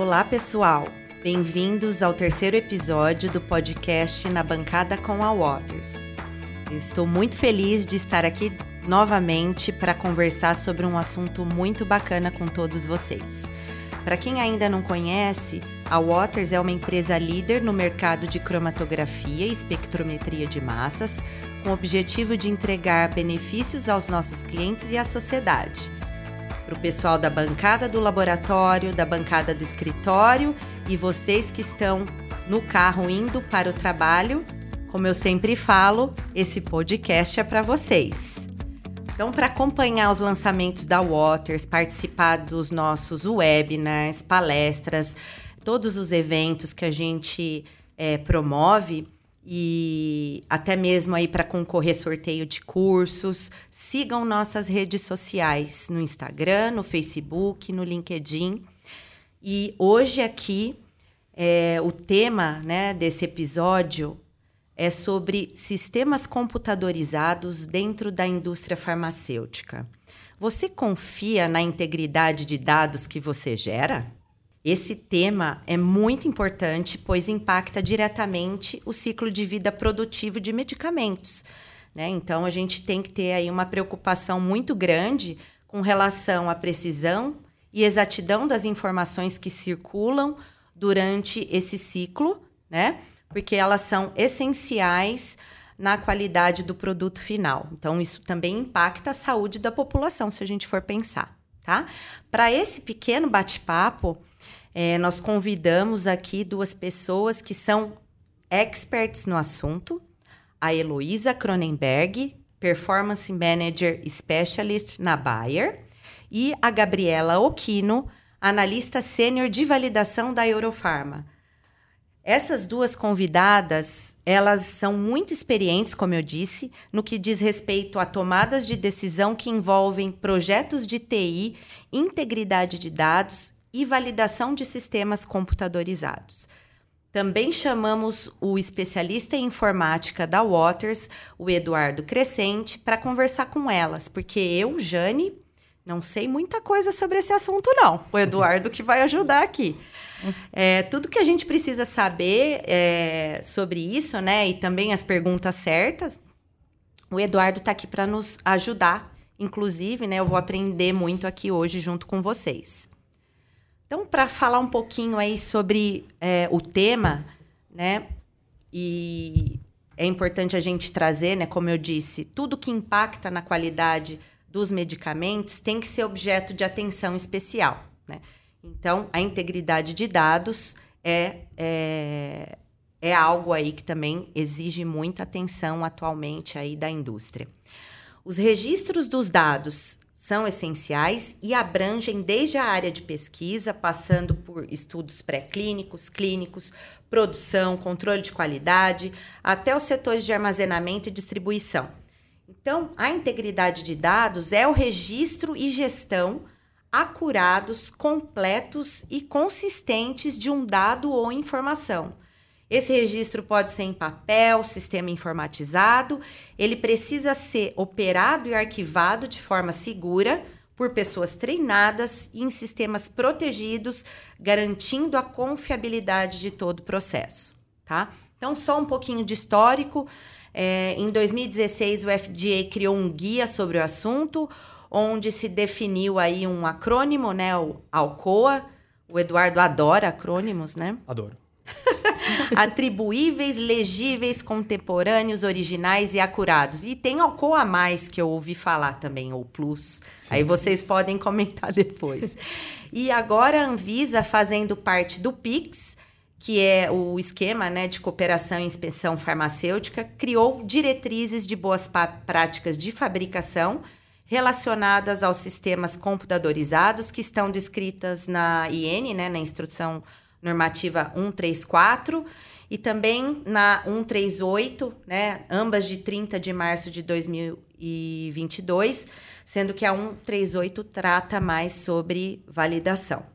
Olá, pessoal. Bem-vindos ao terceiro episódio do podcast Na Bancada com a Waters. Eu estou muito feliz de estar aqui novamente para conversar sobre um assunto muito bacana com todos vocês. Para quem ainda não conhece, a Waters é uma empresa líder no mercado de cromatografia e espectrometria de massas, com o objetivo de entregar benefícios aos nossos clientes e à sociedade. Para o pessoal da bancada do laboratório, da bancada do escritório e vocês que estão no carro indo para o trabalho, como eu sempre falo, esse podcast é para vocês. Então, para acompanhar os lançamentos da Waters, participar dos nossos webinars, palestras, todos os eventos que a gente é, promove e até mesmo aí para concorrer sorteio de cursos, sigam nossas redes sociais no Instagram, no Facebook, no LinkedIn. E hoje aqui é, o tema né, desse episódio é sobre sistemas computadorizados dentro da indústria farmacêutica. Você confia na integridade de dados que você gera? Esse tema é muito importante, pois impacta diretamente o ciclo de vida produtivo de medicamentos. Né? Então, a gente tem que ter aí uma preocupação muito grande com relação à precisão e exatidão das informações que circulam durante esse ciclo, né? porque elas são essenciais na qualidade do produto final. Então, isso também impacta a saúde da população, se a gente for pensar, tá? Para esse pequeno bate-papo, é, nós convidamos aqui duas pessoas que são experts no assunto, a Heloísa Cronenberg, Performance Manager Specialist na Bayer, e a Gabriela Oquino, analista sênior de validação da Eurofarma. Essas duas convidadas, elas são muito experientes, como eu disse, no que diz respeito a tomadas de decisão que envolvem projetos de TI, integridade de dados e validação de sistemas computadorizados. Também chamamos o especialista em informática da Waters, o Eduardo Crescente, para conversar com elas, porque eu, Jane, não sei muita coisa sobre esse assunto, não. O Eduardo que vai ajudar aqui. É, tudo que a gente precisa saber é, sobre isso, né? E também as perguntas certas, o Eduardo está aqui para nos ajudar. Inclusive, né? Eu vou aprender muito aqui hoje junto com vocês. Então, para falar um pouquinho aí sobre é, o tema, né? E é importante a gente trazer, né? Como eu disse, tudo que impacta na qualidade dos medicamentos tem que ser objeto de atenção especial, né? Então, a integridade de dados é, é, é algo aí que também exige muita atenção atualmente aí da indústria. Os registros dos dados são essenciais e abrangem desde a área de pesquisa, passando por estudos pré-clínicos, clínicos, produção, controle de qualidade, até os setores de armazenamento e distribuição. Então, a integridade de dados é o registro e gestão acurados, completos e consistentes de um dado ou informação. Esse registro pode ser em papel, sistema informatizado, ele precisa ser operado e arquivado de forma segura por pessoas treinadas e em sistemas protegidos, garantindo a confiabilidade de todo o processo, tá? Então, só um pouquinho de histórico. É, em 2016, o FDA criou um guia sobre o assunto, onde se definiu aí um acrônimo, né, o ALCOA. O Eduardo adora acrônimos, né? Adoro. Atribuíveis, legíveis, contemporâneos, originais e acurados. E tem ALCOA a mais que eu ouvi falar também, ou Plus. Sim, aí vocês sim. podem comentar depois. e agora a Anvisa, fazendo parte do PIX, que é o esquema né, de cooperação e inspeção farmacêutica, criou diretrizes de boas práticas de fabricação relacionadas aos sistemas computadorizados que estão descritas na IN, né, na Instrução Normativa 134, e também na 138, né, ambas de 30 de março de 2022, sendo que a 138 trata mais sobre validação.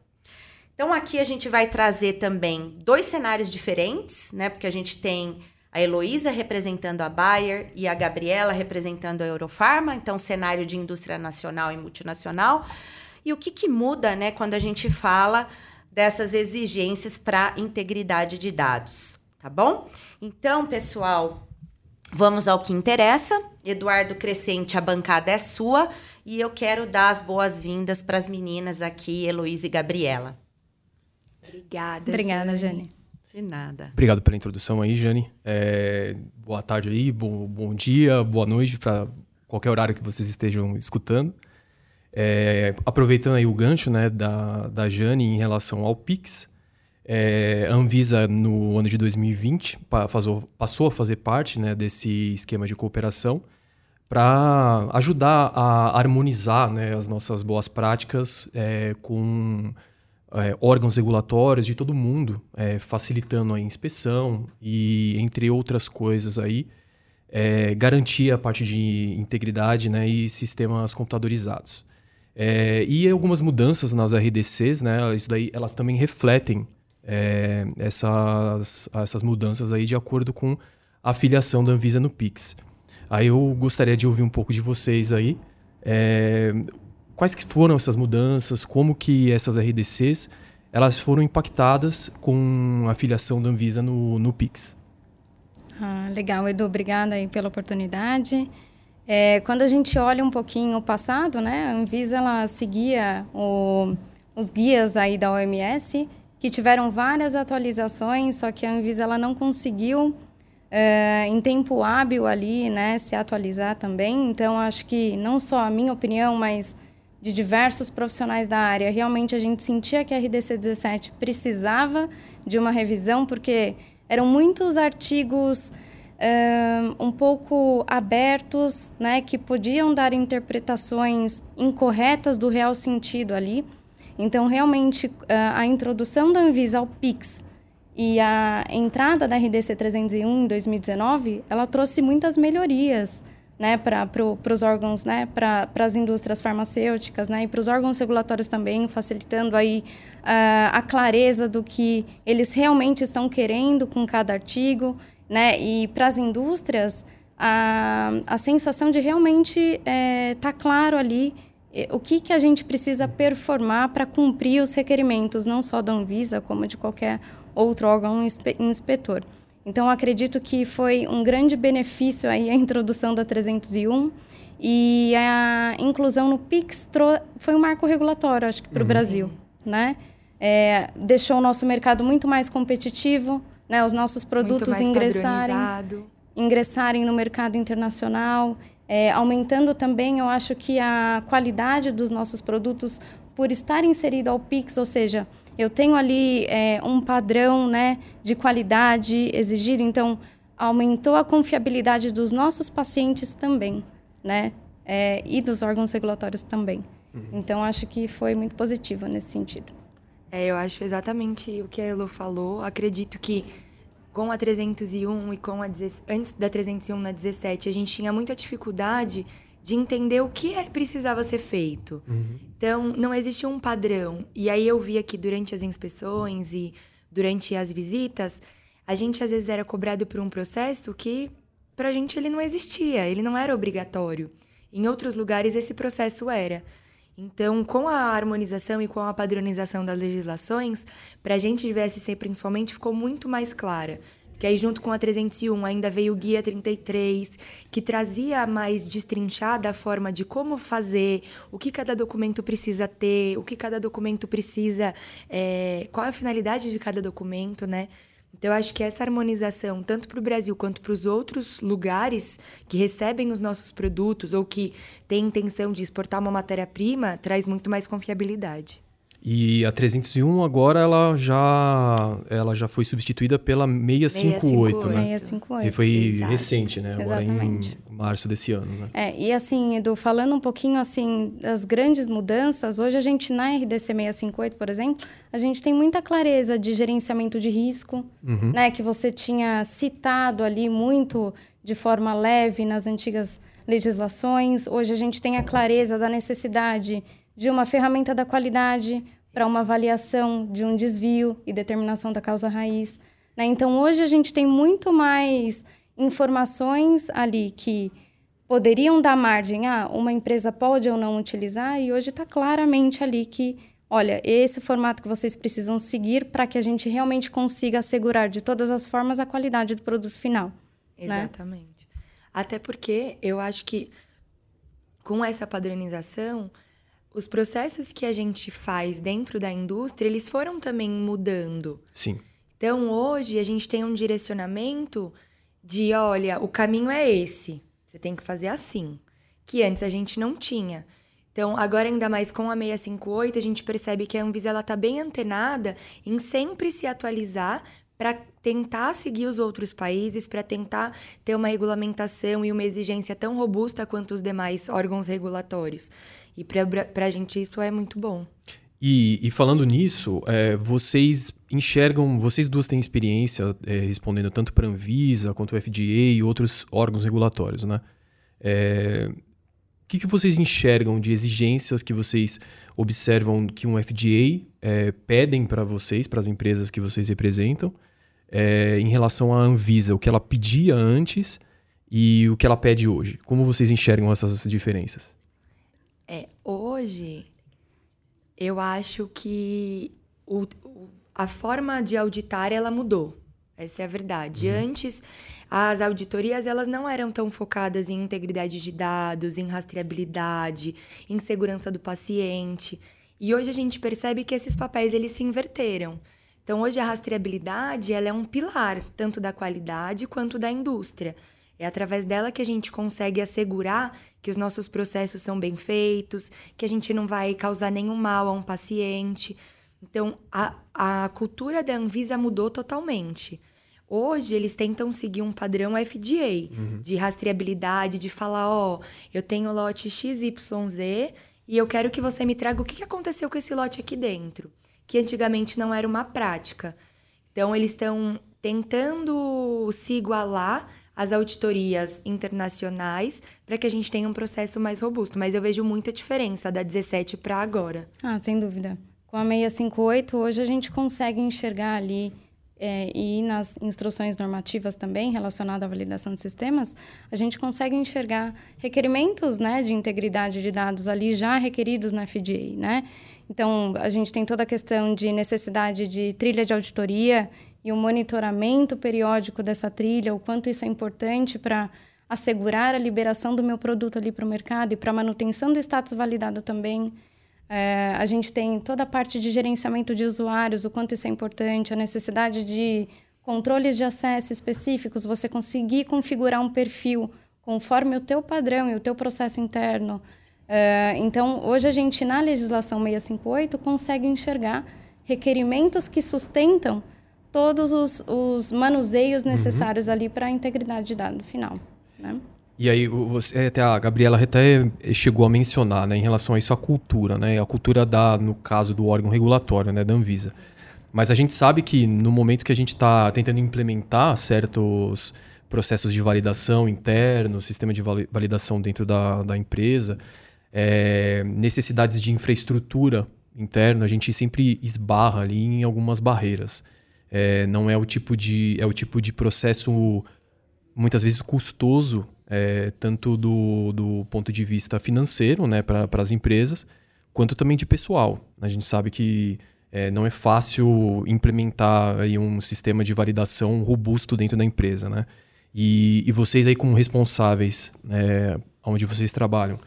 Então aqui a gente vai trazer também dois cenários diferentes, né, porque a gente tem a Heloísa representando a Bayer e a Gabriela representando a Eurofarma, então cenário de indústria nacional e multinacional. E o que, que muda né, quando a gente fala dessas exigências para integridade de dados, tá bom? Então, pessoal, vamos ao que interessa. Eduardo Crescente, a bancada é sua e eu quero dar as boas-vindas para as meninas aqui, Heloísa e Gabriela. Obrigada. Obrigada, Jane. De nada. Obrigado pela introdução aí, Jane. É, boa tarde aí, bom, bom dia, boa noite para qualquer horário que vocês estejam escutando. É, aproveitando aí o gancho né, da, da Jane em relação ao Pix, é, a Anvisa, no ano de 2020, passou a fazer parte né, desse esquema de cooperação para ajudar a harmonizar né, as nossas boas práticas é, com é, órgãos regulatórios de todo mundo, é, facilitando a inspeção e, entre outras coisas aí, é, garantir a parte de integridade né, e sistemas computadorizados. É, e algumas mudanças nas RDCs, né? Isso daí, elas também refletem é, essas, essas mudanças aí de acordo com a afiliação da Anvisa no Pix. Aí eu gostaria de ouvir um pouco de vocês aí. É, quais que foram essas mudanças? Como que essas RDCs elas foram impactadas com a afiliação da Anvisa no, no Pix? Ah, legal, Edu. Obrigada aí pela oportunidade. É, quando a gente olha um pouquinho o passado, né, a Anvisa ela seguia o, os guias aí da OMS, que tiveram várias atualizações, só que a Anvisa ela não conseguiu é, em tempo hábil ali, né, se atualizar também. Então, acho que não só a minha opinião, mas de diversos profissionais da área, realmente a gente sentia que a RDC 17 precisava de uma revisão, porque eram muitos artigos um pouco abertos, né, que podiam dar interpretações incorretas do real sentido ali. Então, realmente, a introdução da Anvisa ao PIX e a entrada da RDC 301 em 2019, ela trouxe muitas melhorias né, para pro, os órgãos, né, para as indústrias farmacêuticas, né, e para os órgãos regulatórios também, facilitando aí uh, a clareza do que eles realmente estão querendo com cada artigo né? E para as indústrias, a, a sensação de realmente estar é, tá claro ali é, o que, que a gente precisa performar para cumprir os requerimentos, não só da Anvisa, como de qualquer outro órgão inspetor. Então, acredito que foi um grande benefício aí a introdução da 301 e a inclusão no PIX foi um marco regulatório, acho que, para o Brasil, né? É, deixou o nosso mercado muito mais competitivo, né, os nossos produtos ingressarem, ingressarem no mercado internacional, é, aumentando também, eu acho que a qualidade dos nossos produtos por estar inserido ao Pix, ou seja, eu tenho ali é, um padrão né, de qualidade exigido, então aumentou a confiabilidade dos nossos pacientes também, né? É, e dos órgãos regulatórios também. Uhum. Então, acho que foi muito positivo nesse sentido. É, eu acho exatamente o que a Elo falou. Acredito que com a 301 e com a antes da 301 na 17, a gente tinha muita dificuldade de entender o que era, precisava ser feito. Uhum. Então, não existia um padrão. E aí eu via que durante as inspeções e durante as visitas, a gente às vezes era cobrado por um processo que pra gente ele não existia, ele não era obrigatório. Em outros lugares esse processo era. Então, com a harmonização e com a padronização das legislações, para a gente de VSC principalmente ficou muito mais clara. Que aí, junto com a 301, ainda veio o Guia 33, que trazia mais destrinchada a forma de como fazer, o que cada documento precisa ter, o que cada documento precisa, é, qual é a finalidade de cada documento, né? Então, eu acho que essa harmonização, tanto para o Brasil quanto para os outros lugares que recebem os nossos produtos ou que têm intenção de exportar uma matéria-prima, traz muito mais confiabilidade. E a 301 agora ela já, ela já foi substituída pela 658, 658 né? 658. E foi Exato. recente, né? Agora Exatamente. em março desse ano, né? É, e assim, Edu, falando um pouquinho assim das grandes mudanças, hoje a gente na RDC 658, por exemplo, a gente tem muita clareza de gerenciamento de risco, uhum. né? Que você tinha citado ali muito de forma leve nas antigas legislações. Hoje a gente tem a clareza da necessidade de uma ferramenta da qualidade para uma avaliação de um desvio e determinação da causa raiz. Né? Então, hoje a gente tem muito mais informações ali que poderiam dar margem a uma empresa pode ou não utilizar, e hoje está claramente ali que, olha, esse formato que vocês precisam seguir para que a gente realmente consiga assegurar de todas as formas a qualidade do produto final. Né? Exatamente. Né? Até porque eu acho que com essa padronização, os processos que a gente faz dentro da indústria, eles foram também mudando. Sim. Então, hoje, a gente tem um direcionamento de, olha, o caminho é esse, você tem que fazer assim, que antes a gente não tinha. Então, agora ainda mais com a 658, a gente percebe que a Anvisa ela tá bem antenada em sempre se atualizar para tentar seguir os outros países, para tentar ter uma regulamentação e uma exigência tão robusta quanto os demais órgãos regulatórios. E para a gente isso é muito bom. E, e falando nisso, é, vocês enxergam, vocês duas têm experiência é, respondendo tanto para a Anvisa quanto o FDA e outros órgãos regulatórios, né? É, o que, que vocês enxergam de exigências que vocês observam que um FDA é, pedem para vocês, para as empresas que vocês representam, é, em relação à Anvisa, o que ela pedia antes e o que ela pede hoje? Como vocês enxergam essas diferenças? É, hoje eu acho que o, a forma de auditar ela mudou. Essa é a verdade. Uhum. Antes, as auditorias elas não eram tão focadas em integridade de dados, em rastreabilidade, em segurança do paciente. E hoje a gente percebe que esses papéis eles se inverteram. Então, hoje a rastreabilidade ela é um pilar tanto da qualidade quanto da indústria. É através dela que a gente consegue assegurar que os nossos processos são bem feitos, que a gente não vai causar nenhum mal a um paciente. Então, a, a cultura da Anvisa mudou totalmente. Hoje, eles tentam seguir um padrão FDA uhum. de rastreabilidade, de falar: ó, oh, eu tenho lote XYZ e eu quero que você me traga o que aconteceu com esse lote aqui dentro, que antigamente não era uma prática. Então, eles estão tentando se igualar às auditorias internacionais para que a gente tenha um processo mais robusto. Mas eu vejo muita diferença da 17 para agora. Ah, sem dúvida. Com a 658, hoje a gente consegue enxergar ali é, e nas instruções normativas também relacionadas à validação de sistemas, a gente consegue enxergar requerimentos né, de integridade de dados ali já requeridos na FDA, né? Então, a gente tem toda a questão de necessidade de trilha de auditoria e o monitoramento periódico dessa trilha, o quanto isso é importante para assegurar a liberação do meu produto ali para o mercado e para manutenção do status validado também. É, a gente tem toda a parte de gerenciamento de usuários, o quanto isso é importante, a necessidade de controles de acesso específicos, você conseguir configurar um perfil conforme o teu padrão e o teu processo interno. É, então, hoje a gente, na legislação 658, consegue enxergar requerimentos que sustentam todos os, os manuseios uhum. necessários uhum. ali para a integridade de dado final. Né? E aí, você, até a Gabriela até chegou a mencionar, né, em relação a isso, a cultura, né, a cultura da, no caso do órgão regulatório, né, da Anvisa. Mas a gente sabe que no momento que a gente está tentando implementar certos processos de validação interno, sistema de validação dentro da, da empresa, é, necessidades de infraestrutura interna, a gente sempre esbarra ali em algumas barreiras. É, não é o tipo de é o tipo de processo muitas vezes custoso é, tanto do, do ponto de vista financeiro, né, para as empresas, quanto também de pessoal. A gente sabe que é, não é fácil implementar aí um sistema de validação robusto dentro da empresa, né? E, e vocês aí como responsáveis, é, onde vocês trabalham,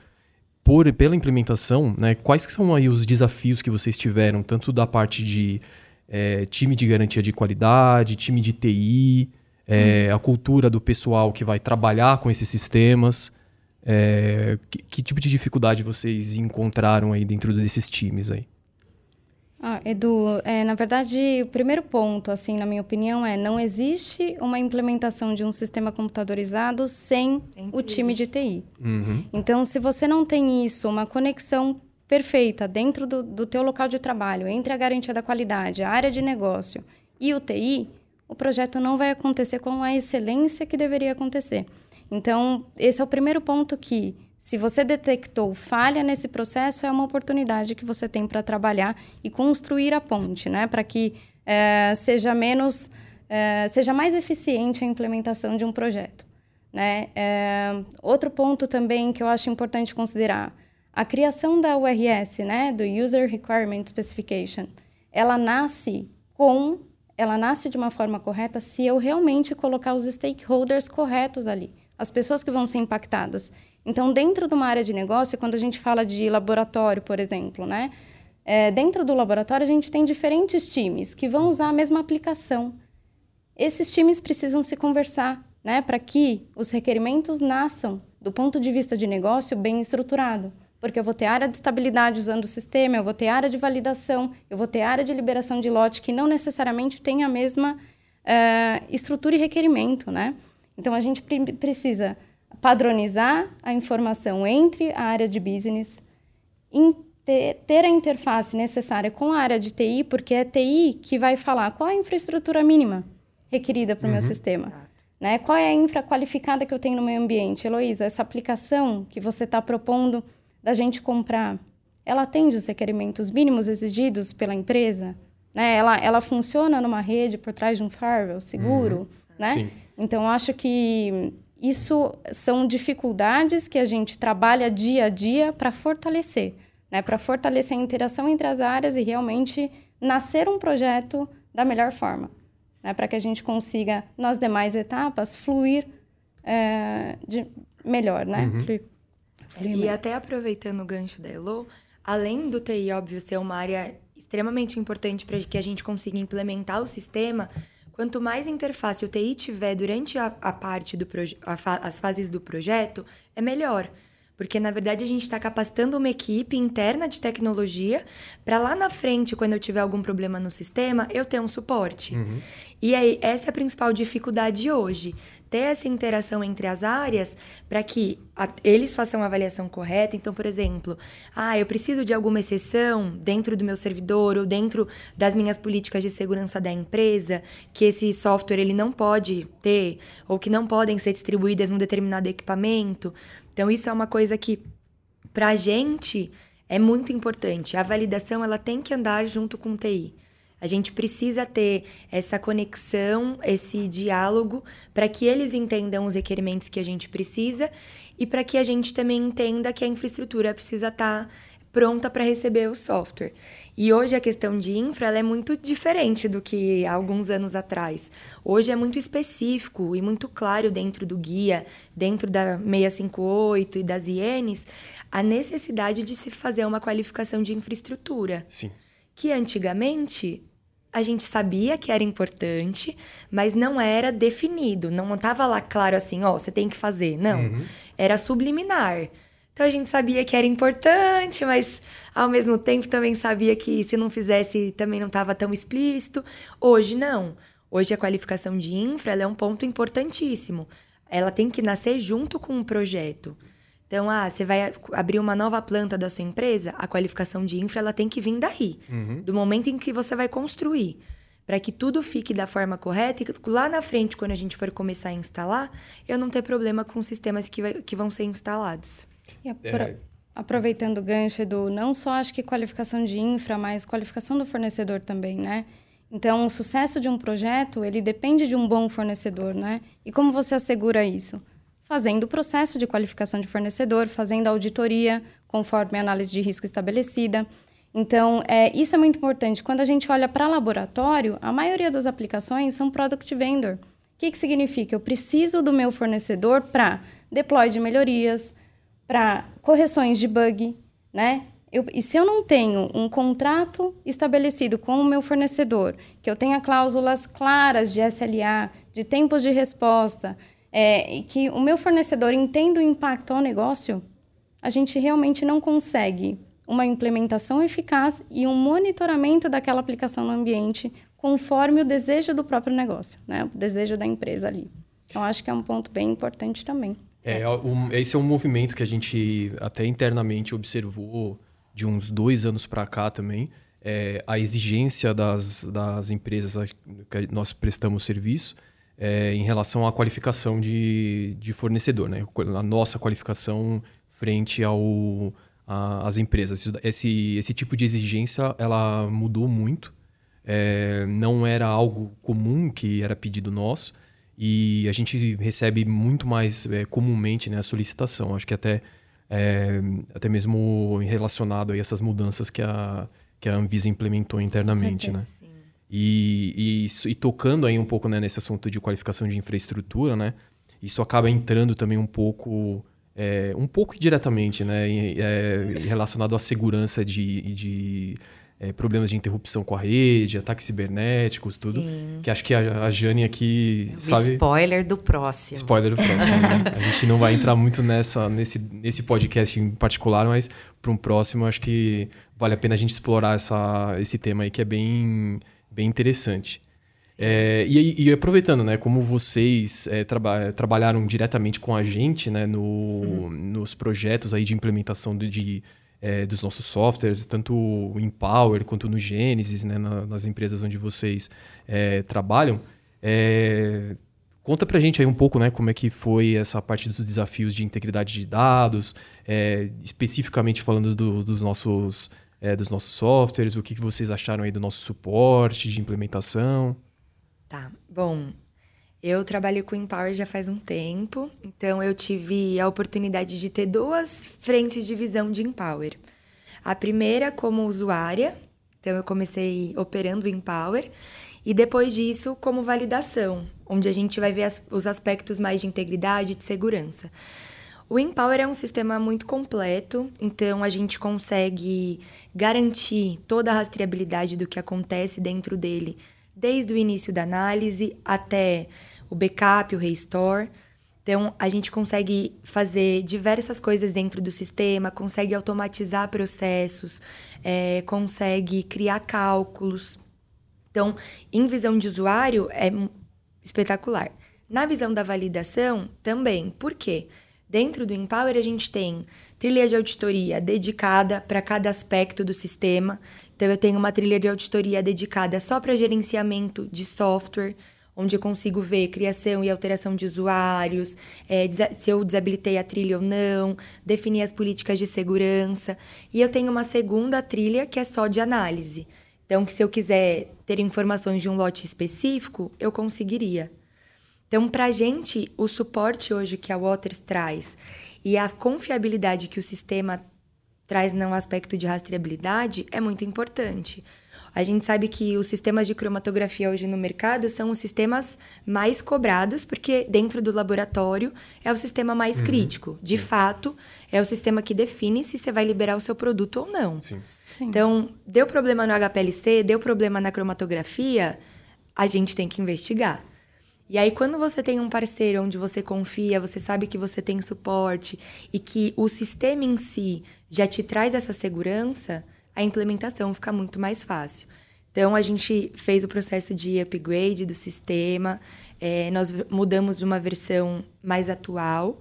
por, pela implementação, né, quais são aí os desafios que vocês tiveram, tanto da parte de é, time de garantia de qualidade, time de TI, é, hum. a cultura do pessoal que vai trabalhar com esses sistemas. É, que, que, tipo de dificuldade vocês encontraram aí dentro desses times aí? Ah, Edu, é, na verdade, o primeiro ponto, assim, na minha opinião, é não existe uma implementação de um sistema computadorizado sem o time de TI. Uhum. Então, se você não tem isso, uma conexão perfeita dentro do, do teu local de trabalho, entre a garantia da qualidade, a área de negócio e o TI, o projeto não vai acontecer com a excelência que deveria acontecer. Então, esse é o primeiro ponto que, se você detectou falha nesse processo, é uma oportunidade que você tem para trabalhar e construir a ponte, né? Para que é, seja menos, é, seja mais eficiente a implementação de um projeto. Né? É, outro ponto também que eu acho importante considerar, a criação da URS, né, do User Requirement Specification, ela nasce com, ela nasce de uma forma correta se eu realmente colocar os stakeholders corretos ali, as pessoas que vão ser impactadas. Então, dentro de uma área de negócio, quando a gente fala de laboratório, por exemplo, né, é, dentro do laboratório a gente tem diferentes times que vão usar a mesma aplicação. Esses times precisam se conversar, né, para que os requerimentos nasçam do ponto de vista de negócio bem estruturado porque eu vou ter área de estabilidade usando o sistema, eu vou ter área de validação, eu vou ter área de liberação de lote que não necessariamente tem a mesma uh, estrutura e requerimento, né? Então a gente precisa padronizar a informação entre a área de business, ter a interface necessária com a área de TI, porque é TI que vai falar qual é a infraestrutura mínima requerida para o uhum. meu sistema. Né? Qual é a infra qualificada que eu tenho no meu ambiente? Heloísa, essa aplicação que você está propondo da gente comprar, ela atende os requerimentos mínimos exigidos pela empresa? Né? Ela, ela funciona numa rede por trás de um firewall seguro? Uhum. Né? Sim. Então, acho que isso são dificuldades que a gente trabalha dia a dia para fortalecer, né? para fortalecer a interação entre as áreas e realmente nascer um projeto da melhor forma, né? para que a gente consiga, nas demais etapas, fluir é, de melhor, né? Uhum. E até aproveitando o gancho da Elo, além do TI, óbvio, ser uma área extremamente importante para que a gente consiga implementar o sistema, quanto mais interface o TI tiver durante a, a parte do fa as fases do projeto, é melhor. Porque, na verdade, a gente está capacitando uma equipe interna de tecnologia para lá na frente, quando eu tiver algum problema no sistema, eu ter um suporte. Uhum. E aí, essa é a principal dificuldade hoje. Ter essa interação entre as áreas para que a, eles façam a avaliação correta. Então, por exemplo, ah, eu preciso de alguma exceção dentro do meu servidor ou dentro das minhas políticas de segurança da empresa, que esse software ele não pode ter, ou que não podem ser distribuídas num determinado equipamento. Então, isso é uma coisa que, para a gente, é muito importante. A validação ela tem que andar junto com o TI. A gente precisa ter essa conexão, esse diálogo, para que eles entendam os requerimentos que a gente precisa e para que a gente também entenda que a infraestrutura precisa estar tá pronta para receber o software. E hoje a questão de infra é muito diferente do que há alguns anos atrás. Hoje é muito específico e muito claro dentro do guia, dentro da 658 e das INs, a necessidade de se fazer uma qualificação de infraestrutura. Sim. Que antigamente a gente sabia que era importante, mas não era definido. Não estava lá claro assim, ó, oh, você tem que fazer. Não. Uhum. Era subliminar. Então a gente sabia que era importante, mas ao mesmo tempo também sabia que se não fizesse também não estava tão explícito. Hoje não. Hoje a qualificação de infra é um ponto importantíssimo. Ela tem que nascer junto com o projeto. Então, ah, você vai abrir uma nova planta da sua empresa, a qualificação de infra ela tem que vir daí, uhum. do momento em que você vai construir para que tudo fique da forma correta e lá na frente, quando a gente for começar a instalar, eu não ter problema com os sistemas que, vai, que vão ser instalados. E é... aproveitando o gancho, Edu, não só acho que qualificação de infra, mas qualificação do fornecedor também, né? Então, o sucesso de um projeto, ele depende de um bom fornecedor, né? E como você assegura isso? Fazendo o processo de qualificação de fornecedor, fazendo auditoria conforme a análise de risco estabelecida. Então, é, isso é muito importante. Quando a gente olha para laboratório, a maioria das aplicações são product vendor. O que, que significa? Eu preciso do meu fornecedor para deploy de melhorias, para correções de bug, né? Eu, e se eu não tenho um contrato estabelecido com o meu fornecedor, que eu tenha cláusulas claras de SLA, de tempos de resposta, é, e que o meu fornecedor entenda o impacto ao negócio, a gente realmente não consegue uma implementação eficaz e um monitoramento daquela aplicação no ambiente conforme o desejo do próprio negócio, né? o desejo da empresa ali. Então, acho que é um ponto bem importante também. É, um, esse é um movimento que a gente até internamente observou de uns dois anos para cá também. É, a exigência das, das empresas que nós prestamos serviço é, em relação à qualificação de, de fornecedor, né? a nossa qualificação frente ao, a, às empresas. Esse, esse tipo de exigência ela mudou muito. É, não era algo comum que era pedido nosso. E a gente recebe muito mais é, comumente né, a solicitação. Acho que até é, até mesmo relacionado a essas mudanças que a, que a Anvisa implementou internamente, né? Sim. E, e, e, tocando aí um pouco né, nesse assunto de qualificação de infraestrutura, né? Isso acaba entrando também um pouco, é, um pouco diretamente, né? Relacionado à segurança de, de é, problemas de interrupção com a rede, ataques cibernéticos, tudo. Sim. Que acho que a, a Jane aqui o sabe. Spoiler do próximo. Spoiler do próximo. né? A gente não vai entrar muito nessa, nesse, nesse podcast em particular, mas para um próximo acho que vale a pena a gente explorar essa, esse tema aí que é bem, bem interessante. É, e, e, aproveitando, né, como vocês é, traba trabalharam diretamente com a gente, né, no, uhum. nos projetos aí de implementação de, de é, dos nossos softwares, tanto o Empower quanto no Genesis, né, na, nas empresas onde vocês é, trabalham. É, conta pra gente aí um pouco, né, como é que foi essa parte dos desafios de integridade de dados, é, especificamente falando do, dos nossos é, dos nossos softwares, o que, que vocês acharam aí do nosso suporte de implementação. Tá, bom, eu trabalho com Empower já faz um tempo, então eu tive a oportunidade de ter duas frentes de visão de Empower. A primeira como usuária, então eu comecei operando o Empower, e depois disso como validação, onde a gente vai ver as, os aspectos mais de integridade e de segurança. O Empower é um sistema muito completo, então a gente consegue garantir toda a rastreabilidade do que acontece dentro dele desde o início da análise até o backup, o restore. Então, a gente consegue fazer diversas coisas dentro do sistema, consegue automatizar processos, é, consegue criar cálculos. Então, em visão de usuário, é espetacular. Na visão da validação, também. Por quê? Dentro do Empower, a gente tem trilha de auditoria dedicada para cada aspecto do sistema. Então, eu tenho uma trilha de auditoria dedicada só para gerenciamento de software, onde eu consigo ver criação e alteração de usuários, é, se eu desabilitei a trilha ou não, definir as políticas de segurança. E eu tenho uma segunda trilha que é só de análise. Então, que se eu quiser ter informações de um lote específico, eu conseguiria. Então, para a gente, o suporte hoje que a Waters traz e a confiabilidade que o sistema traz no aspecto de rastreabilidade é muito importante. A gente sabe que os sistemas de cromatografia hoje no mercado são os sistemas mais cobrados, porque dentro do laboratório é o sistema mais uhum. crítico. De Sim. fato, é o sistema que define se você vai liberar o seu produto ou não. Sim. Sim. Então, deu problema no HPLC, deu problema na cromatografia, a gente tem que investigar. E aí, quando você tem um parceiro onde você confia, você sabe que você tem suporte e que o sistema em si já te traz essa segurança, a implementação fica muito mais fácil. Então, a gente fez o processo de upgrade do sistema, é, nós mudamos de uma versão mais atual,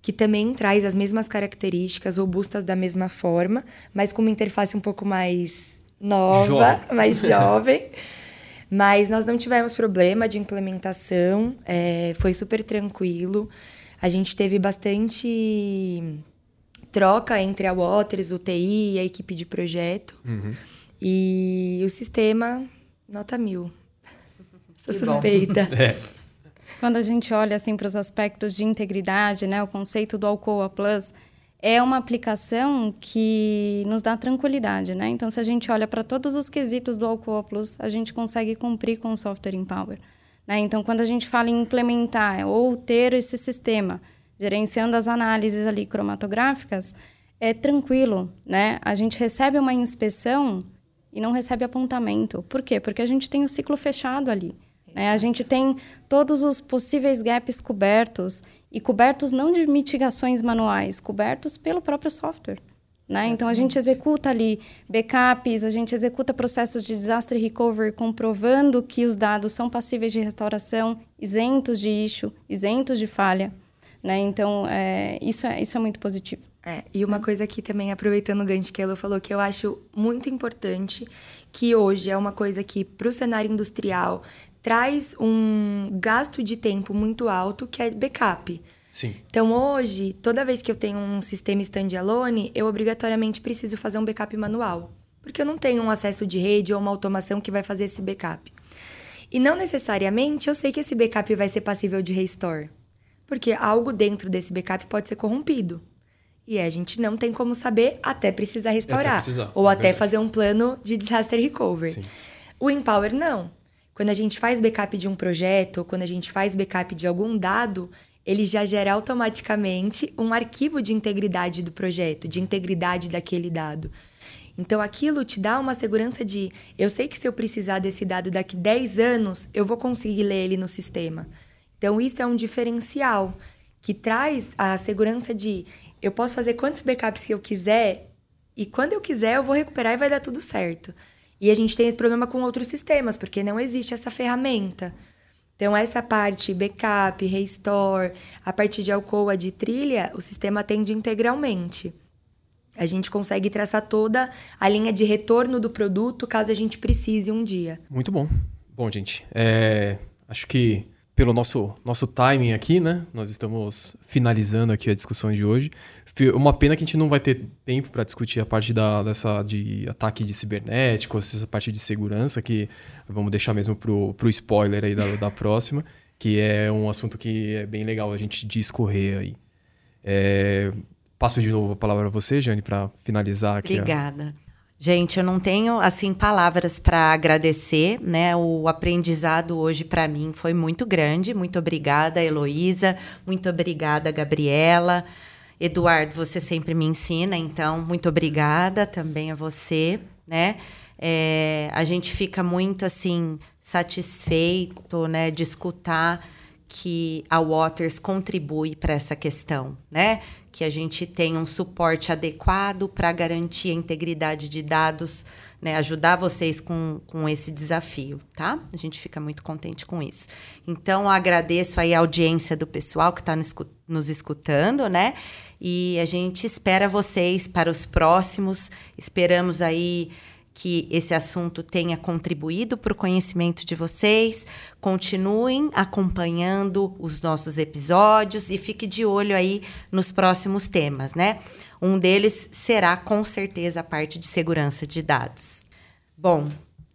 que também traz as mesmas características, robustas da mesma forma, mas com uma interface um pouco mais nova, jovem. mais jovem. Mas nós não tivemos problema de implementação, é, foi super tranquilo. A gente teve bastante troca entre a Waters, o TI e a equipe de projeto. Uhum. E o sistema, nota mil. Sou que suspeita. É. Quando a gente olha assim para os aspectos de integridade, né, o conceito do Alcoa Plus, é uma aplicação que nos dá tranquilidade, né? Então, se a gente olha para todos os quesitos do Alcoa Plus, a gente consegue cumprir com o software Empower. Né? Então, quando a gente fala em implementar ou ter esse sistema gerenciando as análises ali cromatográficas, é tranquilo, né? A gente recebe uma inspeção e não recebe apontamento. Por quê? Porque a gente tem o ciclo fechado ali. Né? A gente tem todos os possíveis gaps cobertos e cobertos não de mitigações manuais, cobertos pelo próprio software. Né? Então, a gente executa ali backups, a gente executa processos de disaster recovery comprovando que os dados são passíveis de restauração, isentos de issue, isentos de falha. Né? Então, é, isso, é, isso é muito positivo. É, e uma coisa aqui também, aproveitando o gancho que ela falou, que eu acho muito importante, que hoje é uma coisa que, para o cenário industrial, traz um gasto de tempo muito alto, que é backup. Sim. Então, hoje, toda vez que eu tenho um sistema standalone, eu obrigatoriamente preciso fazer um backup manual. Porque eu não tenho um acesso de rede ou uma automação que vai fazer esse backup. E não necessariamente eu sei que esse backup vai ser passível de restore. Porque algo dentro desse backup pode ser corrompido. E a gente não tem como saber até precisar restaurar. Até precisar, ou é até fazer um plano de disaster recovery. Sim. O Empower não. Quando a gente faz backup de um projeto, quando a gente faz backup de algum dado, ele já gera automaticamente um arquivo de integridade do projeto, de integridade daquele dado. Então aquilo te dá uma segurança de eu sei que se eu precisar desse dado daqui 10 anos, eu vou conseguir ler ele no sistema. Então isso é um diferencial que traz a segurança de eu posso fazer quantos backups que eu quiser e quando eu quiser eu vou recuperar e vai dar tudo certo. E a gente tem esse problema com outros sistemas, porque não existe essa ferramenta. Então, essa parte backup, restore, a parte de Alcoa, de trilha, o sistema atende integralmente. A gente consegue traçar toda a linha de retorno do produto caso a gente precise um dia. Muito bom. Bom, gente, é, acho que pelo nosso, nosso timing aqui, né? Nós estamos finalizando aqui a discussão de hoje. Uma pena que a gente não vai ter tempo para discutir a parte da, dessa de ataque de cibernético, essa parte de segurança, que vamos deixar mesmo pro, pro spoiler aí da, da próxima, que é um assunto que é bem legal a gente discorrer aí. É, passo de novo a palavra a você, Jane, para finalizar aqui. a- Obrigada. Gente, eu não tenho assim palavras para agradecer, né? O aprendizado hoje para mim foi muito grande. Muito obrigada, Heloísa. Muito obrigada, Gabriela. Eduardo, você sempre me ensina, então muito obrigada também a você, né? É, a gente fica muito assim satisfeito, né, de escutar que a Waters contribui para essa questão, né? Que a gente tem um suporte adequado para garantir a integridade de dados, né? Ajudar vocês com, com esse desafio, tá? A gente fica muito contente com isso. Então, agradeço aí a audiência do pessoal que está nos escutando, né? E a gente espera vocês para os próximos. Esperamos aí que esse assunto tenha contribuído para o conhecimento de vocês. Continuem acompanhando os nossos episódios e fique de olho aí nos próximos temas, né? Um deles será com certeza a parte de segurança de dados. Bom,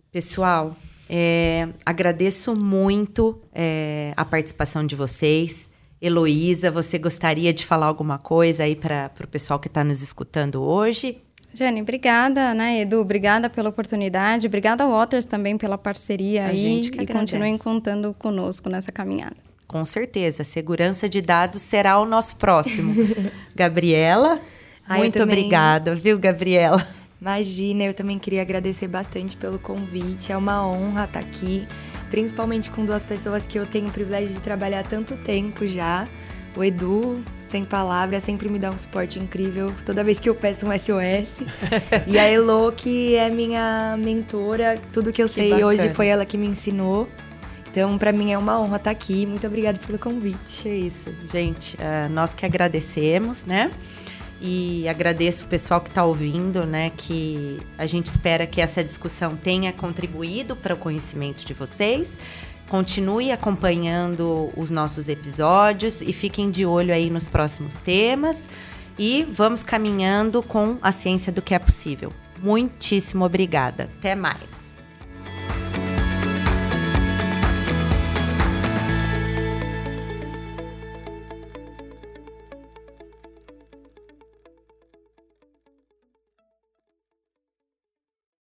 pessoal, é, agradeço muito é, a participação de vocês. Heloísa, você gostaria de falar alguma coisa aí para o pessoal que está nos escutando hoje? Jane, obrigada, né, Edu? Obrigada pela oportunidade. Obrigada ao Waters também pela parceria A aí. gente que e agradece. continuem contando conosco nessa caminhada. Com certeza, segurança de dados será o nosso próximo. Gabriela, Ah, muito também. obrigada, viu, Gabriela? Imagina, eu também queria agradecer bastante pelo convite. É uma honra estar aqui, principalmente com duas pessoas que eu tenho o privilégio de trabalhar tanto tempo já. O Edu, sem palavras, sempre me dá um suporte incrível toda vez que eu peço um SOS. e a Elo, que é minha mentora, tudo que eu Que sei bacana. hoje foi ela que me ensinou. Então, para mim é uma honra estar aqui. Muito obrigada pelo convite. É isso, gente. ah, nós que agradecemos, né? E agradeço o pessoal que está ouvindo, né? Que a gente espera que essa discussão tenha contribuído para o conhecimento de vocês. Continue acompanhando os nossos episódios e fiquem de olho aí nos próximos temas. E vamos caminhando com a ciência do que é possível. Muitíssimo obrigada. Até mais.